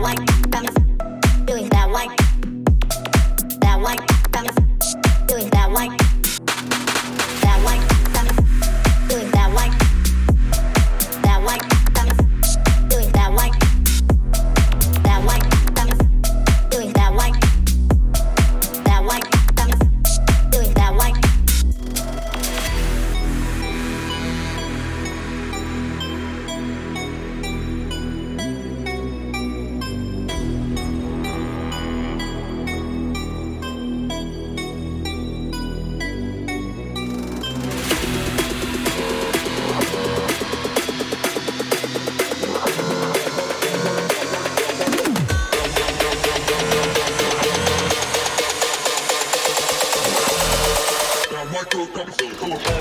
white, feelings that white, that white. cool.